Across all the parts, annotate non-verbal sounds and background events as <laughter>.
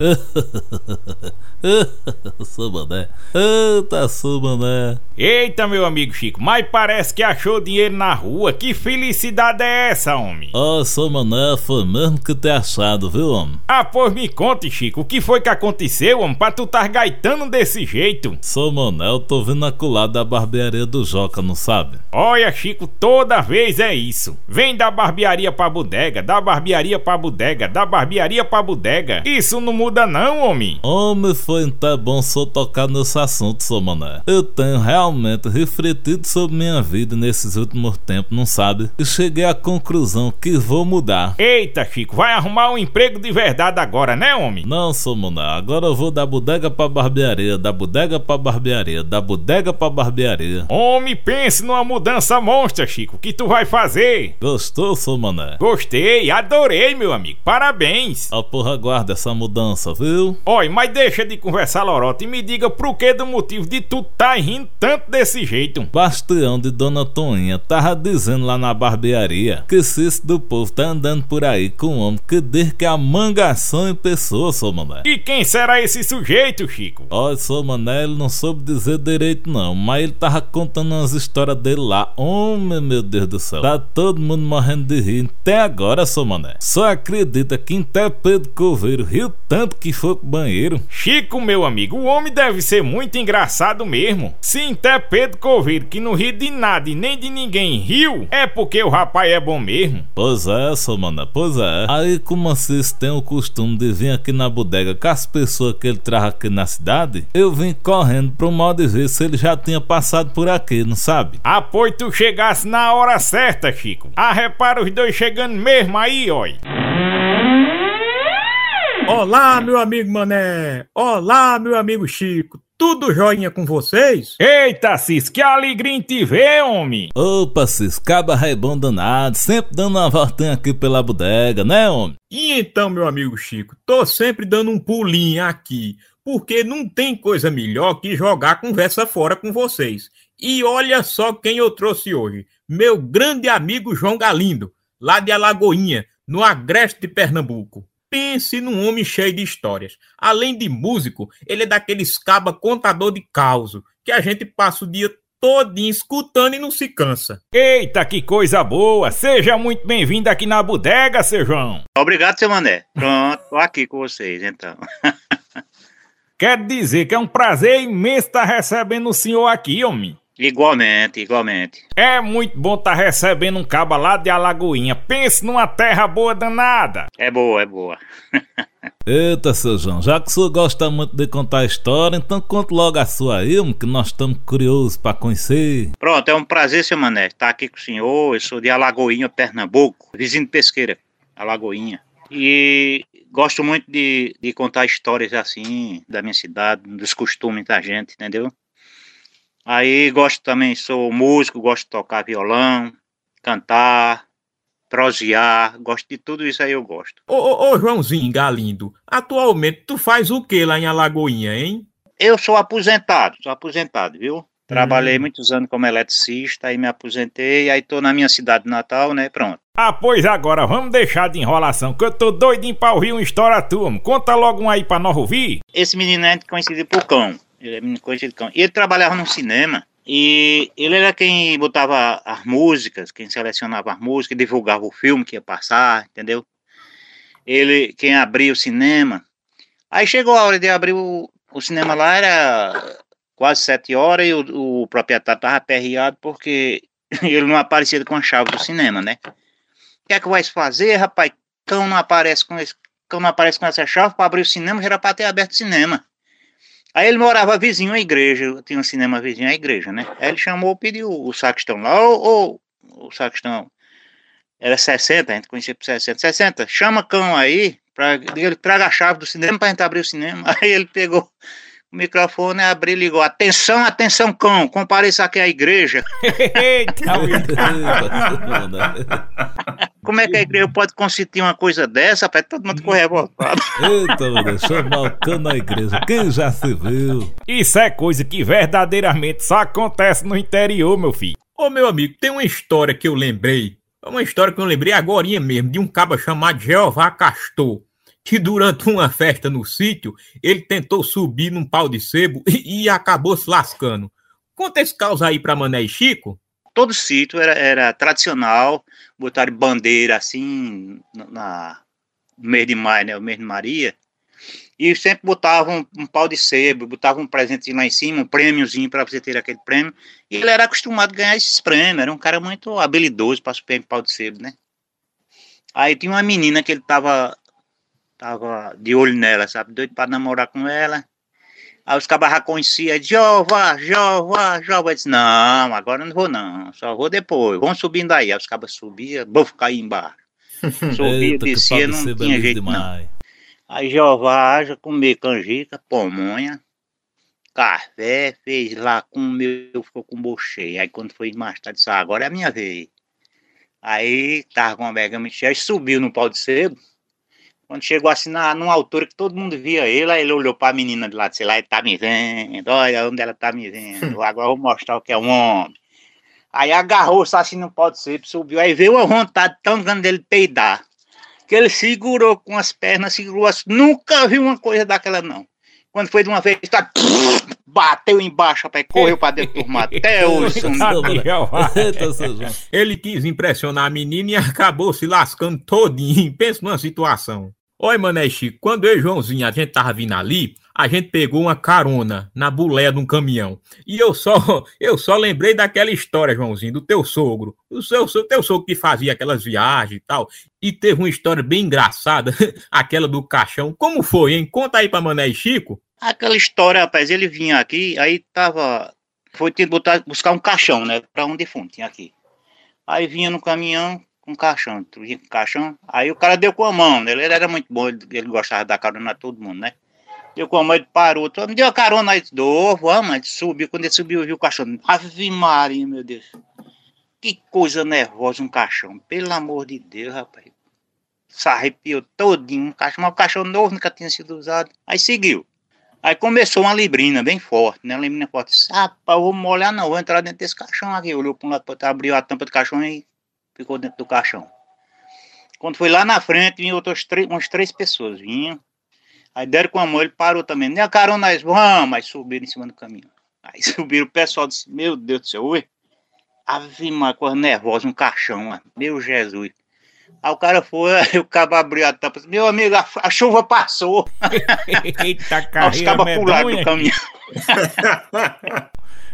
<laughs> sou mané. Eita, sou mané. Eita, meu amigo Chico, mas parece que achou dinheiro na rua. Que felicidade é essa, homem? Ó, oh, sou mané, foi mesmo que ter achado, viu, homem? Ah, pois me conte, Chico, o que foi que aconteceu, homem, pra tu tá gaitando desse jeito? Sou mané, eu tô vindo acolado da barbearia do Joca, não sabe? Olha, Chico, toda vez é isso. Vem da barbearia pra bodega, da barbearia pra bodega, da barbearia pra bodega. Isso não muda não, homem. Homem, foi até bom só tocar nesse assunto, sou mané. Eu tenho realmente refletido sobre minha vida nesses últimos tempos, não sabe? E cheguei à conclusão que vou mudar. Eita, Chico, vai arrumar um emprego de verdade agora, né, homem? Não, sou mané. Agora eu vou da bodega pra barbearia, da bodega pra barbearia, da bodega pra barbearia. Homem, pense numa mudança monstra, Chico. que tu vai fazer? Gostou, sou mané? Gostei, adorei, meu amigo. Parabéns. A porra guarda essa mudança, viu? Oi, mas deixa de conversar lorota e me diga pro que do motivo de tu tá rindo tanto desse jeito. Bastião de Dona Toninha tava dizendo lá na barbearia que se esse do povo tá andando por aí com um homem que diz que é a mangação em pessoa, sou mané. E quem será esse sujeito, Chico? Olha, sou mané, ele não soube dizer direito não, mas ele tava contando umas histórias dele lá. Homem, meu Deus do céu. Tá todo mundo morrendo de rir até agora, sou mané. Só acredita que até Pedro Coveiro riu tanto que foi pro banheiro. Chico, meu amigo, o homem deve ser muito engraçado mesmo. Se até Pedro Coveiro, que não ri de nada e nem de ninguém, riu, é porque o rapaz é bom mesmo. Pois é, sou mané, pois é. Aí, como vocês têm o costume de vir aqui na bodega com as pessoas que ele traz aqui na cidade, eu vim correndo pro modo de ver se ele já tinha passado por aqui, não sabe? Ah, pois tu chegasse na hora certa, Chico. Ah, repara os dois chegando mesmo aí, ó. Olá, meu amigo Mané! Olá, meu amigo Chico! Tudo joinha com vocês? Eita, Cis, que alegria em te ver, homem! Opa, Cis, caba bom danado, sempre dando uma voltinha aqui pela bodega, né, homem? E então, meu amigo Chico, tô sempre dando um pulinho aqui, porque não tem coisa melhor que jogar conversa fora com vocês. E olha só quem eu trouxe hoje, meu grande amigo João Galindo, lá de Alagoinha, no Agreste de Pernambuco. Pense num homem cheio de histórias. Além de músico, ele é daqueles caba contador de causo, que a gente passa o dia todinho escutando e não se cansa. Eita, que coisa boa! Seja muito bem-vindo aqui na bodega, seu João. Obrigado, seu Mané. Pronto, tô aqui com vocês, então. <laughs> Quero dizer que é um prazer imenso estar recebendo o senhor aqui, homem. Igualmente, igualmente. É muito bom estar tá recebendo um caba lá de Alagoinha. Pense numa terra boa danada. É boa, é boa. <laughs> Eita, seu João, já que o senhor gosta muito de contar história, então conte logo a sua aí, que nós estamos curiosos para conhecer. Pronto, é um prazer, seu Mané, estar aqui com o senhor. Eu sou de Alagoinha, Pernambuco, vizinho de Pesqueira, Alagoinha. E gosto muito de, de contar histórias assim, da minha cidade, dos costumes da gente, entendeu? Aí gosto também, sou músico, gosto de tocar violão, cantar, prosear, gosto de tudo isso aí eu gosto. Ô, ô, ô Joãozinho Galindo, atualmente tu faz o que lá em Alagoinha, hein? Eu sou aposentado, sou aposentado, viu? Trabalhei hum. muitos anos como eletricista, aí me aposentei, aí tô na minha cidade natal, né? Pronto. Ah, pois agora, vamos deixar de enrolação, que eu tô doidinho pra ouvir uma história tua. Conta logo um aí pra nós ouvir. Esse menino é conhecido por cão. Ele menino conhecido cão. E ele trabalhava no cinema. E ele era quem botava as músicas, quem selecionava as músicas, divulgava o filme que ia passar, entendeu? Ele, quem abria o cinema. Aí chegou a hora de abrir o, o cinema lá, era quase sete horas e o, o proprietário estava aperreado porque <laughs> ele não aparecia com a chave do cinema, né? O que é que vai fazer, rapaz? Cão não aparece com esse, cão não aparece com essa chave para abrir o cinema, já era para ter aberto o cinema. Aí ele morava vizinho à igreja, tinha um cinema vizinho à igreja, né? Aí ele chamou, pediu o sacristão lá, ô, ô, o sacristão, era 60, a gente conhecia por 60, 60, chama cão aí, pra, ele traga a chave do cinema pra gente abrir o cinema. <laughs> Aí ele pegou o microfone, abriu e ligou, atenção, atenção cão, compareça aqui à igreja. <laughs> Como é que a igreja pode consentir uma coisa dessa, rapaz? Todo mundo ficou revoltado. Eita, meu Deus, chamar o cano na igreja. Quem já se viu? Isso é coisa que verdadeiramente só acontece no interior, meu filho. Ô, meu amigo, tem uma história que eu lembrei, uma história que eu lembrei agora mesmo, de um caba chamado Jeová Castor, que durante uma festa no sítio, ele tentou subir num pau de sebo e, e acabou se lascando. Conta esse caos aí pra Mané e Chico. Todo sítio era, era tradicional, botar bandeira assim, na, no mês de maio, né, o mês de Maria, e sempre botavam um, um pau de sebo, botavam um presente lá em cima, um prêmiozinho para você ter aquele prêmio. E ele era acostumado a ganhar esses prêmios, era um cara muito habilidoso para super pau de sebo, né? Aí tinha uma menina que ele tava, tava de olho nela, sabe? Doido para namorar com ela. Aí os cabas conheciam, Jova, Jova, Jova. Eu disse, não, agora não vou não, só vou depois. Vão subindo aí. Aí os cabas subiam, buf, cair embaixo. <laughs> Subia, descia, não tinha jeito demais. não. Aí Jeová haja comer canjica, pomonha, café, fez lá com o meu, ficou com o cheio. Aí quando foi mais tarde, disse, ah, agora é a minha vez. Aí tava com a bergama cheia, subiu no pau de sebo. Quando chegou assim na, numa altura que todo mundo via ele, aí ele olhou para a menina de lá, sei lá, ele tá me vendo, olha onde ela tá me vendo, <laughs> agora eu vou mostrar o que é um homem. Aí agarrou-se assim no pau de sebo, subiu, aí veio uma vontade tão grande dele peidar que ele segurou com as pernas, segurou as... Nunca vi uma coisa daquela, não. Quando foi de uma vez, tá... <laughs> bateu embaixo, rapaz, correu pra dentro do mato. Até <laughs> hoje. ele quis impressionar a menina e acabou se lascando todinho. Pensa numa situação. Oi, Mané Chico, quando eu e Joãozinho, a gente tava vindo ali, a gente pegou uma carona na boleia de um caminhão. E eu só, <laughs> eu só lembrei daquela história, Joãozinho, do teu sogro. O seu, seu teu sogro que fazia aquelas viagens e tal. E teve uma história bem engraçada, <laughs> aquela do caixão. Como foi, hein? Conta aí pra Mané e Chico. Aquela história, rapaz, ele vinha aqui, aí tava. Foi ter botar, buscar um caixão, né? Pra um defunto, tinha aqui. Aí vinha no caminhão um caixão, vinha com caixão. Aí o cara deu com a mão, né? Ele era muito bom, ele, ele gostava da carona a todo mundo, né? Deu com a mãe, parou. Me deu a carona aí. Dou, vamos, mas subiu. Quando ele subiu, viu o caixão. Ave Maria, meu Deus. Que coisa nervosa um caixão. Pelo amor de Deus, rapaz. Se arrepiou todinho. Um caixão, mas o caixão novo nunca tinha sido usado. Aí seguiu. Aí começou uma librina bem forte, né? Uma librina forte. Rapaz, eu vou molhar não, vou entrar dentro desse caixão aqui. Olhou para um lado, abriu a tampa do caixão e ficou dentro do caixão. Quando foi lá na frente, vinham outras três, umas três pessoas. Vinham, Aí deram com a mão, ele parou também. Nem a carona, nós vamos, mas subiram em cima do caminho. Aí <laughs> subiram, o pessoal disse, meu Deus do céu, ui. Ave uma coisa nervosa, um caixão, meu Jesus. Aí o cara foi, <laughs> aí o cabo abriu a tampa, meu amigo, a, a chuva passou. <laughs> Eita, cara. Os cabos pularam do caminhão.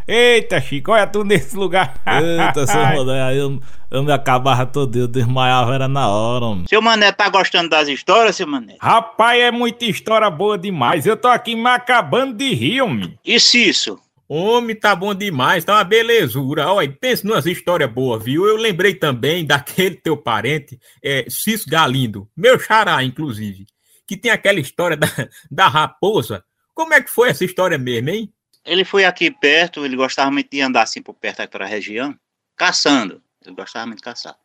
Eita, Chico, olha tu nesse lugar. Eita, seu <laughs> Mané, aí eu, eu me acabava todo, eu desmaiava, era na hora, homem. Seu Mané tá gostando das histórias, seu Mané? Rapaz, é muita história boa demais. Eu tô aqui me acabando de rir, homem. Isso, isso. Homem, tá bom demais, tá uma belezura. Olha, pensa numas histórias boas, viu? Eu lembrei também daquele teu parente, é, Cis Galindo, meu xará, inclusive, que tem aquela história da, da raposa. Como é que foi essa história mesmo, hein? Ele foi aqui perto, ele gostava muito de andar assim por perto daquela região, caçando. Ele gostava muito de caçar.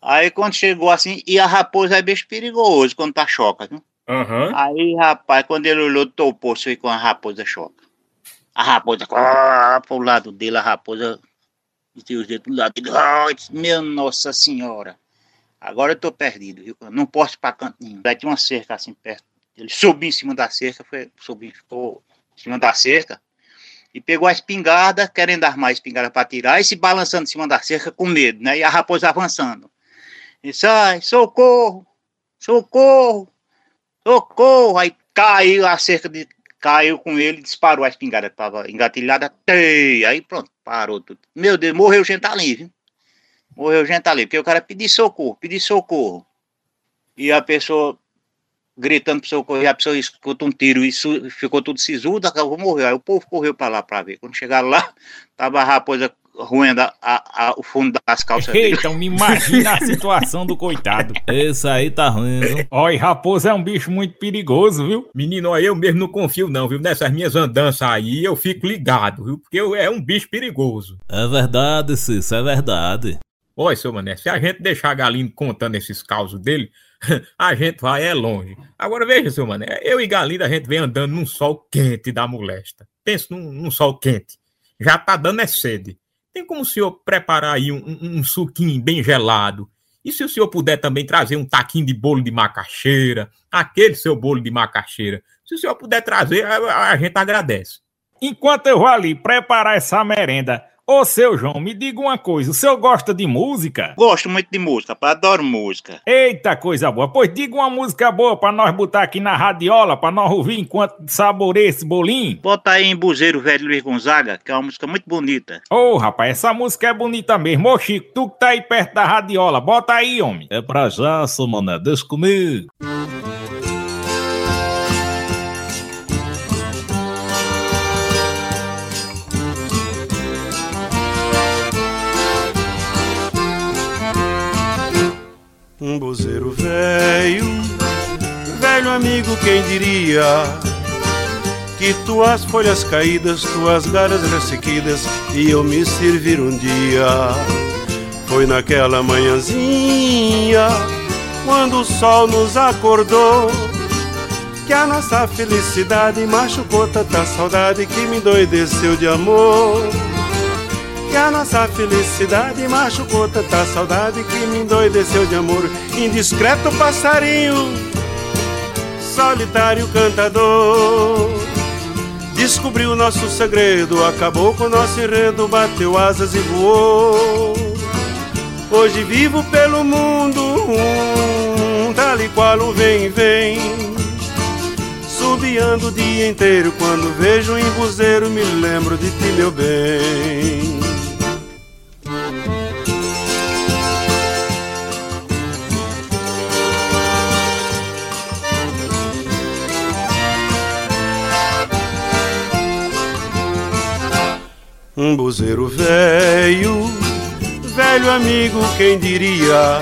Aí quando chegou assim, e a raposa é bicho perigoso quando tá choca, viu? Uhum. Aí, rapaz, quando ele olhou, topou foi com a raposa choca. A raposa, ah, pro lado dele, a raposa meteu os dedos do lado dele. Ah, meu Nossa Senhora. Agora eu tô perdido, viu? Não posso ir pra canto nenhum. Aí tinha uma cerca assim perto. Ele subiu em cima da cerca, foi, subiu, ficou cima da cerca, e pegou a espingarda, querendo armar a espingarda para tirar, e se balançando em cima da cerca com medo, né? E a raposa avançando. E sai, socorro, socorro, socorro. Aí caiu a cerca, de, caiu com ele, disparou a espingarda, estava engatilhada, tei, aí pronto, parou tudo. Meu Deus, morreu gente ali, viu? Morreu gente ali, porque o cara pediu socorro, pediu socorro. E a pessoa gritando pro socorro, e a pessoa escuta um tiro e ficou tudo sisudo, acabou morreu. Aí o povo correu para lá para ver. Quando chegaram lá, <laughs> tava a raposa ruendo a, a, o fundo das calças dele. Então me imagina a situação do coitado. <laughs> Esse aí tá ruim, viu? Olha, raposa é um bicho muito perigoso, viu? Menino, eu mesmo não confio não, viu? Nessas minhas andanças aí eu fico ligado, viu? Porque eu, é um bicho perigoso. É verdade, Cício, é verdade. Olha, seu Mané, se a gente deixar Galindo contando esses causos dele, <laughs> a gente vai é longe. Agora veja, seu Mané, eu e Galindo a gente vem andando num sol quente da molesta. Pensa num, num sol quente. Já tá dando é sede. tem como o senhor preparar aí um, um, um suquinho bem gelado? E se o senhor puder também trazer um taquinho de bolo de macaxeira, aquele seu bolo de macaxeira, se o senhor puder trazer, a, a gente agradece. Enquanto eu vou ali preparar essa merenda, Ô, seu João, me diga uma coisa, o senhor gosta de música? Gosto muito de música, pá, adoro música. Eita, coisa boa. Pois diga uma música boa pra nós botar aqui na radiola, pra nós ouvir enquanto saboreia esse bolinho. Bota aí em Buzeiro Velho Luiz Gonzaga, que é uma música muito bonita. Ô, oh, rapaz, essa música é bonita mesmo. Ô, Chico, tu que tá aí perto da radiola, bota aí, homem. É pra já, seu mané, deixa comigo. Um buzeiro velho, velho amigo, quem diria que tuas folhas caídas, tuas galhas ressequidas, iam me servir um dia. Foi naquela manhãzinha, quando o sol nos acordou, que a nossa felicidade machucou tanta saudade que me doideceu de amor. Que a nossa felicidade machucou tanta saudade que me endoideceu de amor. Indiscreto passarinho, solitário cantador. Descobriu nosso segredo, acabou com nosso enredo, bateu asas e voou. Hoje vivo pelo mundo, um, tal e qual o vem vem. Subiando o dia inteiro, quando vejo um embuzeiro, me lembro de ti, meu bem. Um buzeiro velho, velho amigo, quem diria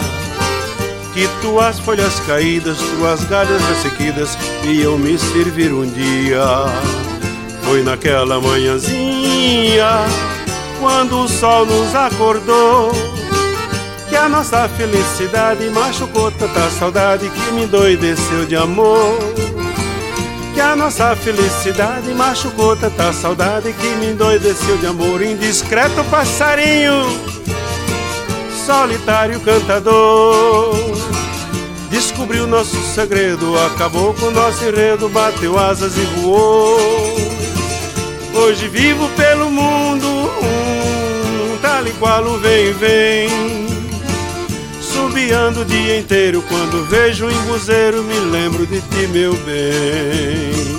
que tuas folhas caídas, tuas galhas ressequidas iam me servir um dia. Foi naquela manhãzinha, quando o sol nos acordou, que a nossa felicidade machucou tanta saudade que me doideceu de amor que a nossa felicidade machucou tanta saudade que me endoideceu de amor. Indiscreto passarinho, solitário cantador. Descobriu nosso segredo, acabou com nosso enredo, bateu asas e voou. Hoje vivo pelo mundo, um, tal e qual o vem vem subiando o dia inteiro. Quando vejo um embuzeiro, me lembro de ti, meu bem.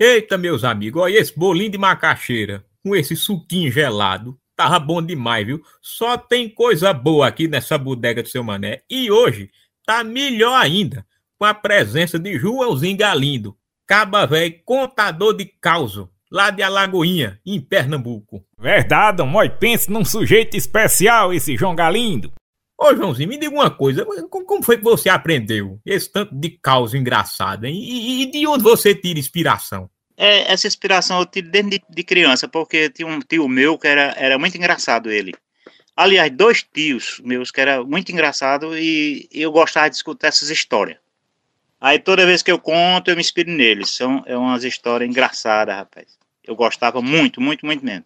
Eita, meus amigos, olha esse bolinho de macaxeira com esse suquinho gelado. Tava bom demais, viu? Só tem coisa boa aqui nessa bodega do seu mané. E hoje tá melhor ainda com a presença de Joãozinho Galindo, caba velho contador de causo, lá de Alagoinha, em Pernambuco. Verdade, mãe, pense num sujeito especial esse João Galindo. Ô Joãozinho, me diga uma coisa, como foi que você aprendeu esse tanto de causa engraçado, hein? E, e, de onde você tira inspiração? É, essa inspiração eu tiro desde de, de criança, porque tinha um tio meu que era, era muito engraçado ele. Aliás, dois tios meus que era muito engraçado e eu gostava de escutar essas histórias. Aí toda vez que eu conto, eu me inspiro neles. São é umas histórias engraçadas, rapaz. Eu gostava muito, muito, muito mesmo.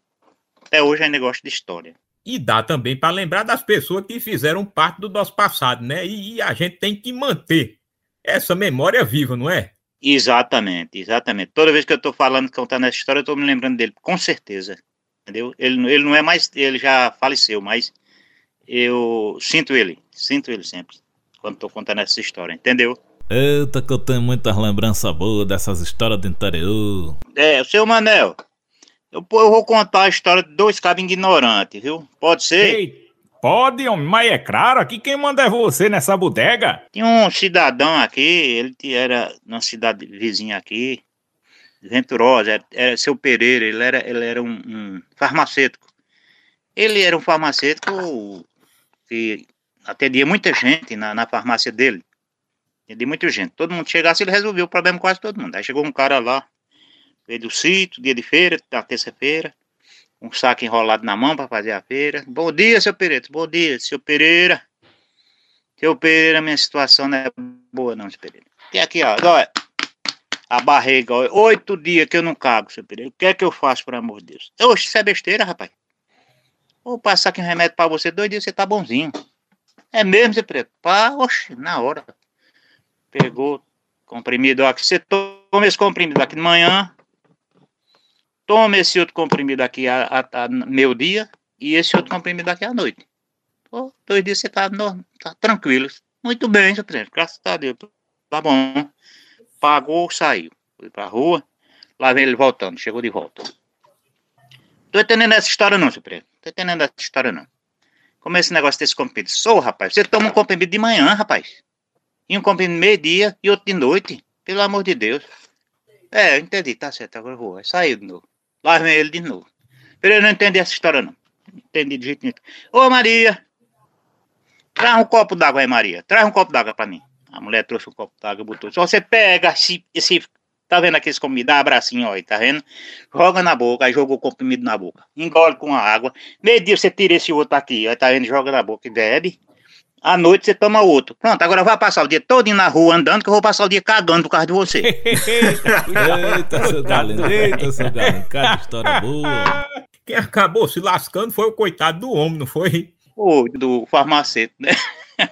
Até hoje ainda gosto de história. E dá também para lembrar das pessoas que fizeram parte do nosso passado, né? E, e a gente tem que manter essa memória viva, não é? Exatamente, exatamente. Toda vez que eu estou falando, contando essa história, eu estou me lembrando dele, com certeza entendeu? Ele, ele não é mais, ele já faleceu, mas eu sinto ele, sinto ele sempre, quando estou contando essa história, entendeu? Eita, que eu tenho muitas lembranças boas dessas histórias do interior. É, o seu Manel, eu, eu vou contar a história de dois cabos ignorantes, viu? Pode ser? Ei, pode, homem, mas é claro, aqui quem manda é você nessa bodega. Tinha um cidadão aqui, ele era na cidade vizinha aqui, Venturosa, era, era seu Pereira, ele era, ele era um, um, farmacêutico. Ele era um farmacêutico que atendia muita gente na, na farmácia dele. Atendia muita gente. Todo mundo chegasse, ele resolveu o problema quase todo mundo. Aí chegou um cara lá, veio do sítio, dia de feira, da terça-feira, um saco enrolado na mão para fazer a feira. Bom dia, seu Pereira. Bom dia, seu Pereira. Seu Pereira, minha situação não é boa, não, seu Pereira. Tem aqui, ó, olha, a barriga, oito dias que eu não cago, seu Pereira. O que é que eu faço, por amor de Deus? Oxe, isso é besteira, rapaz. Vou passar aqui um remédio para você, dois dias você tá bonzinho. É mesmo, seu Pereira? Pá, oxe, na hora. Pegou comprimido aqui. Você toma esse comprimido aqui de manhã, toma esse outro comprimido aqui a, a, a meu dia e esse outro comprimido aqui à noite. Pô, dois dias você tá, no, tá tranquilo. Muito bem, seu presidente. Graças a Deus. Tá bom. Pagou, saiu. Foi pra rua. Lá vem ele voltando. Chegou de volta. Tô entendendo essa história não, seu presidente. Tô entendendo essa história não. Como é esse negócio desse comprimido? Sou, rapaz. Você toma um comprimido de manhã, rapaz. E um comprimido meio-dia e outro de noite. Pelo amor de Deus. É, eu entendi. Tá certo. Agora vou. Saiu de novo. Lá vem ele de novo. Eu não entendi essa história não. Entendi de jeito nenhum. Ô Maria, Traz um copo d'água aí, Maria. Traz um copo d'água pra mim. A mulher trouxe um copo d'água, botou. Só você pega esse, esse. Tá vendo aqueles comprimidos? Dá abracinho, ó, aí, tá vendo? Joga na boca, aí jogou o comprimido na boca. Engole com a água. Meio dia você tira esse outro aqui, ó, tá vendo? Joga na boca e bebe. À noite você toma outro. Pronto, agora vai passar o dia todo na rua andando, que eu vou passar o dia cagando por causa de você. <laughs> eita, seu galeno, eita, seu galeno. Cada história boa. Quem acabou se lascando foi o coitado do homem, não foi? Ou do farmacêutico, né?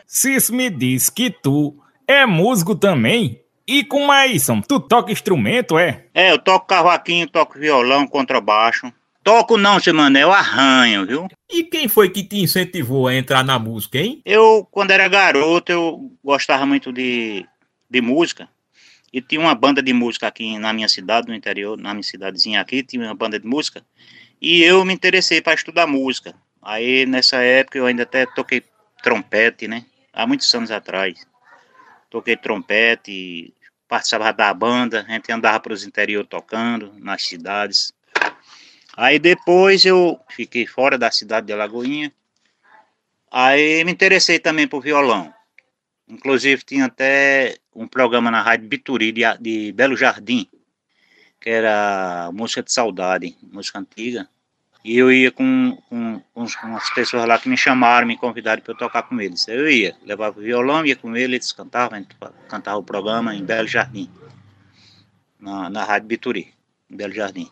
Cis me diz que tu é músico também? E com mais, tu toca instrumento, é? É, eu toco cavaquinho, toco violão, contrabaixo. Toco não, seu eu arranho, viu? E quem foi que te incentivou a entrar na música, hein? Eu, quando era garoto, eu gostava muito de, de música. E tinha uma banda de música aqui na minha cidade, no interior, na minha cidadezinha aqui, tinha uma banda de música. E eu me interessei para estudar música. Aí nessa época eu ainda até toquei trompete, né? Há muitos anos atrás. Toquei trompete, participava da banda, a gente andava para os interior tocando, nas cidades. Aí depois eu fiquei fora da cidade de Alagoinha. Aí me interessei também por violão. Inclusive tinha até um programa na rádio Bituri de, de Belo Jardim, que era música de saudade, música antiga. E eu ia com, com, com umas pessoas lá que me chamaram, me convidaram para eu tocar com eles. Eu ia, levava o violão, ia com eles, cantavam, cantava o programa em Belo Jardim, na, na Rádio Bituri, em Belo Jardim.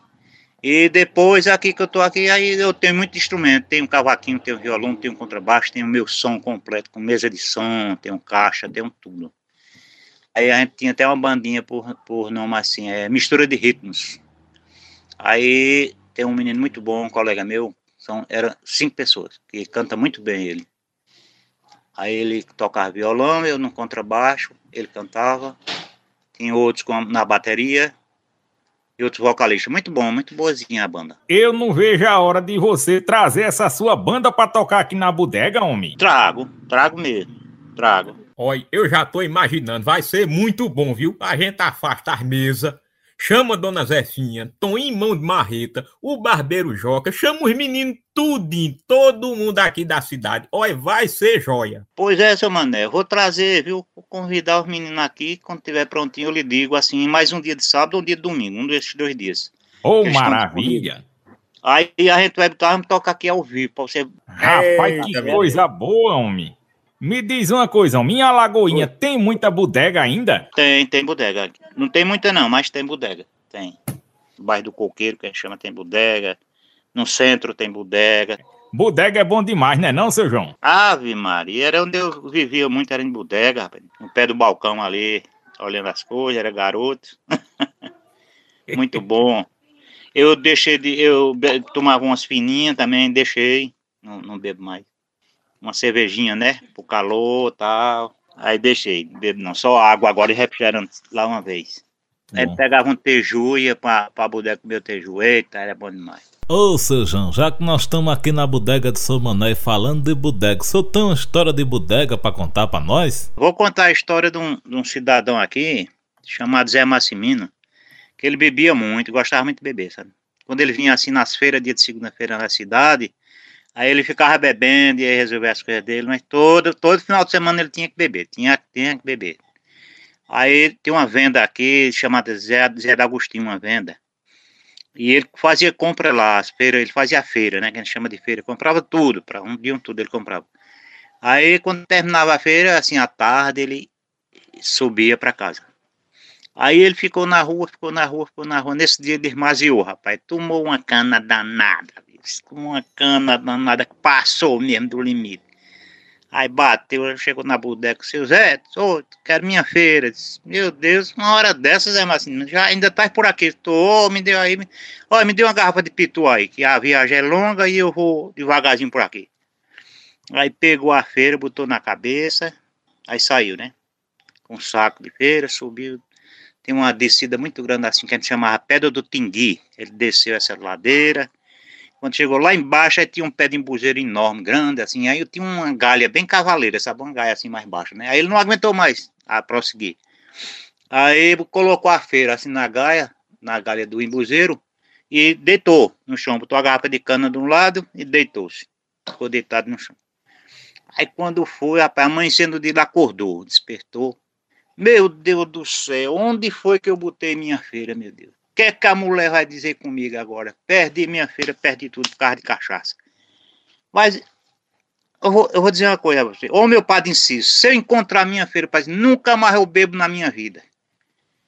E depois, aqui que eu tô aqui, aí eu tenho muito instrumento, tenho um cavaquinho, tenho um violão, tenho um contrabaixo, tenho o meu som completo, com mesa de som, tenho caixa, tenho tudo. Aí a gente tinha até uma bandinha por, por nome assim, é Mistura de Ritmos. Aí tem um menino muito bom, um colega meu, são, eram cinco pessoas, que canta muito bem ele. Aí ele tocava violão, eu no contrabaixo, ele cantava. Tinha outros com, na bateria e outros vocalistas. Muito bom, muito boazinha a banda. Eu não vejo a hora de você trazer essa sua banda para tocar aqui na bodega, homem. Trago, trago mesmo, trago. Olha, eu já tô imaginando, vai ser muito bom, viu? A gente afasta as mesas, chama a Dona Zefinha, Toninho Mão de Marreta, o Barbeiro Joca, chama os meninos tudinho, todo mundo aqui da cidade. Olha, vai ser joia. Pois é, seu Mané, vou trazer, viu? Vou convidar os meninos aqui, quando tiver prontinho eu lhe digo, assim, mais um dia de sábado ou um dia de domingo, um desses dois dias. Ô, oh, maravilha! Aí a gente vai botar, vamos tocar aqui ao vivo, pra você... Rapaz, que coisa boa, homem! Me diz uma coisa, minha lagoinha Oi. tem muita bodega ainda? Tem, tem bodega. Não tem muita não, mas tem bodega. Tem. No bairro do Coqueiro, que a gente chama, tem bodega. No centro tem bodega. Bodega é bom demais, né não, seu João? Ave Maria, era onde eu vivia muito, era em bodega, rapaz. No pé do balcão ali, olhando as coisas, era garoto. <laughs> muito bom. Eu deixei de. Eu tomava umas fininhas também, deixei. Não, não bebo mais uma cervejinha, né? Pro calor e tal. Aí deixei, bebo não, só água agora e refrigerante lá uma vez. Bom. Aí pegava um teju ia pra, pra bodega comer o teju. Eita, era bom demais. Ô, seu João, já que nós estamos aqui na bodega de São Mané falando de bodega, o senhor tem uma história de bodega para contar para nós? Vou contar a história de um, de um cidadão aqui, chamado Zé Massimino, que ele bebia muito, gostava muito de beber, sabe? Quando ele vinha assim nas feiras, dia de segunda-feira na cidade, Aí ele ficava bebendo e aí resolver as coisas dele, mas todo, todo final de semana ele tinha que beber, tinha, tinha que beber. Aí tem uma venda aqui chamada Zé, Zé Agostinho, uma venda. E ele fazia compra lá, as feiras, ele fazia feira, né? Que a gente chama de feira. Comprava tudo, para um dia um tudo ele comprava. Aí quando terminava a feira, assim, à tarde, ele subia para casa. Aí ele ficou na rua, ficou na rua, ficou na rua. Nesse dia ele esmaziou, rapaz. Tomou uma cana danada. Uma cana danada que passou mesmo do limite. Aí bateu, chegou na bodega, seu Zé, oh, quero minha feira. Disse, Meu Deus, uma hora dessas, Zé Marcinho, já ainda tá por aqui. Tô, oh, me deu aí, me, oh, me deu uma garrafa de pitu aí, que a viagem é longa e eu vou devagarzinho por aqui. Aí pegou a feira, botou na cabeça, aí saiu, né? Com um saco de feira, subiu. Tem uma descida muito grande assim, que a gente chamava Pedra do Tingui. Ele desceu essa ladeira, quando chegou lá embaixo, aí tinha um pé de embuzeiro enorme, grande, assim. Aí eu tinha uma galha bem cavaleira, sabe? Uma galha assim mais baixa, né? Aí ele não aguentou mais a prosseguir. Aí colocou a feira assim na galha, na galha do embuzeiro, e deitou no chão. Botou a garrafa de cana de um lado e deitou-se. Ficou deitado no chão. Aí quando foi, rapaz, amanhecendo de lá acordou, despertou. Meu Deus do céu, onde foi que eu botei minha feira, meu Deus? Que é que a mulher vai dizer comigo agora? Perdi minha feira, perdi tudo por causa de cachaça. Mas eu vou, eu vou dizer uma coisa a você. Ô meu padre Inciso, se eu encontrar minha feira, padre, nunca mais eu bebo na minha vida.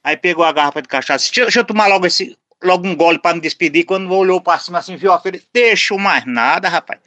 Aí pegou a garrafa de cachaça. Deixa, deixa eu tomar logo esse, logo um gole para me despedir. Quando olhou para cima assim, viu a feira, deixa mais nada, rapaz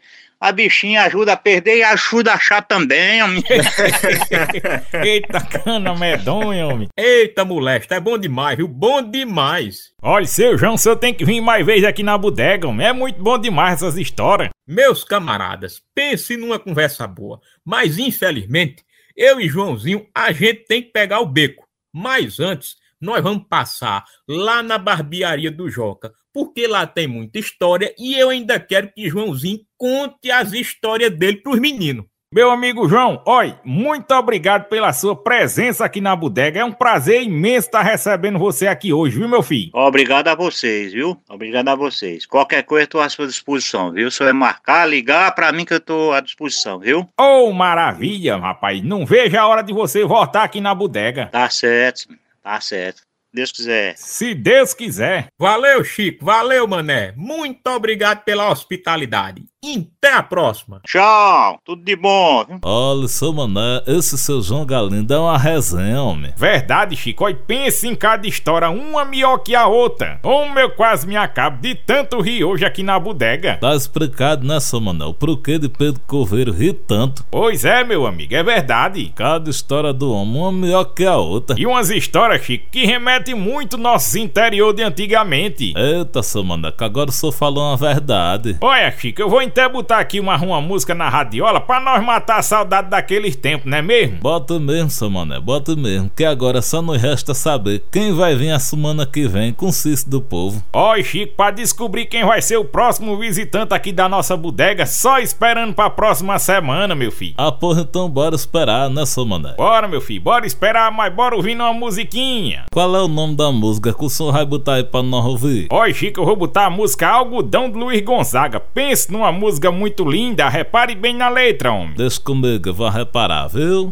a bichinha ajuda a perder e ajuda a achar também, homem. <laughs> Eita, cana medonha, homem. Eita, molesta, é bom demais, viu? Bom demais. Olha, seu João, o senhor tem que vir mais vezes aqui na bodega, homem. É muito bom demais essas histórias. Meus camaradas, pense numa conversa boa. Mas, infelizmente, eu e Joãozinho, a gente tem que pegar o beco. Mas antes, nós vamos passar lá na barbearia do Joca, porque lá tem muita história e eu ainda quero que Joãozinho conte as histórias dele para os meninos. Meu amigo João, oi, muito obrigado pela sua presença aqui na bodega. É um prazer imenso estar recebendo você aqui hoje, viu, meu filho? Obrigado a vocês, viu? Obrigado a vocês. Qualquer coisa, estou à sua disposição, viu? Se é marcar, ligar para mim que eu estou à disposição, viu? Oh, maravilha, rapaz. Não vejo a hora de você voltar aqui na bodega. Tá certo, tá certo. Deus quiser. Se Deus quiser. Valeu, Chico. Valeu, Mané. Muito obrigado pela hospitalidade. Até a próxima. Tchau. Tudo de bom. Olha, seu mané, esse seu João Galindo é uma resenha, homem. Verdade, Chico. Olha, pense em cada história, uma melhor que a outra. Como eu quase me acabo de tanto rir hoje aqui na bodega. Tá explicado, né, seu mané? O porquê de Pedro Coveiro rir tanto. Pois é, meu amigo, é verdade. Cada história do homem, uma melhor que a outra. E umas histórias, Chico, que remetem muito nosso interior de antigamente. Eita, seu mané, que agora o senhor falou uma verdade. Olha, Chico, eu vou até botar aqui uma, uma música na radiola pra nós matar a saudade daqueles tempos, não é mesmo? Bota mesmo, seu mané, bota mesmo. Que agora só nos resta saber quem vai vir a semana que vem com o Cício do Povo. Ó, Chico, pra descobrir quem vai ser o próximo visitante aqui da nossa bodega, só esperando pra próxima semana, meu filho. Ah, porra, então bora esperar, né, seu mané? Bora, meu filho, bora esperar, mas bora ouvir uma musiquinha. Qual é o nome da música que o senhor vai botar aí pra nós ouvir? Ó, Chico, eu vou botar a música Algodão do Luiz Gonzaga. Pense numa música música muito linda, repare bem na letra, homem. Deixa comigo, vou reparar, viu?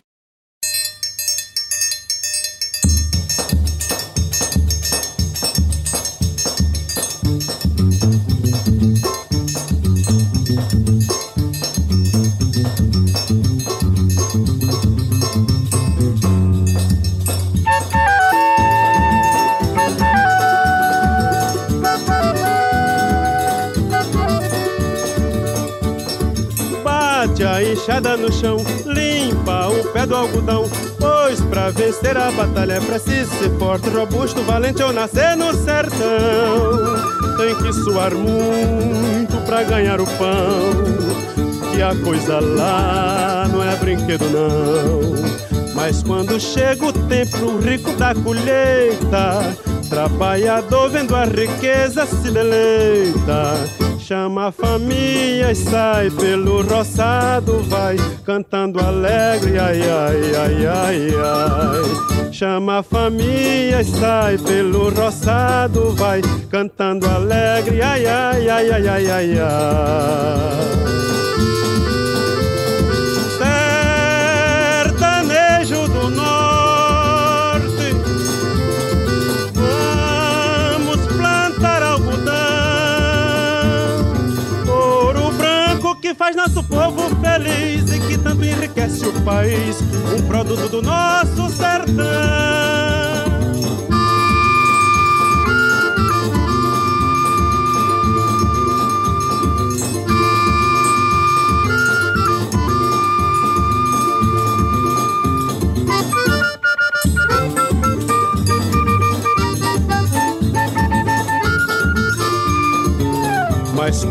Vencer a batalha é preciso ser forte, robusto, valente ou nascer no sertão. Tem que suar muito pra ganhar o pão. E a coisa lá não é brinquedo não. Mas quando chega o tempo rico da colheita, trabalhador vendo a riqueza se deleita Chama a família e sai pelo roçado, vai cantando alegre, ai, ai, ai, ai, ai. Chama a família e sai pelo roçado, vai cantando alegre, ai, ai, ai, ai, ai, ai, ai. faz nosso povo feliz e que tanto enriquece o país, um produto do nosso sertão.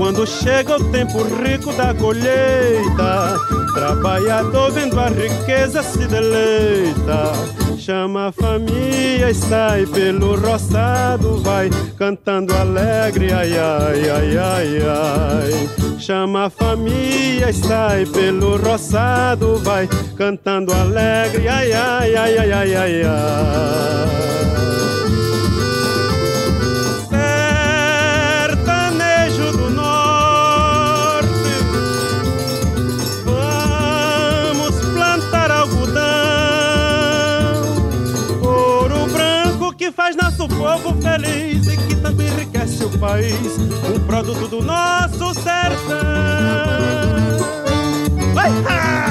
Quando chega o tempo rico da colheita, trabalhador vendo a riqueza se deleita. Chama a família e sai pelo roçado, vai cantando alegre, ai ai ai ai ai. Chama a família e sai pelo roçado, vai cantando alegre, ai ai ai ai ai ai. ai. Produto do nosso sertão. Vai!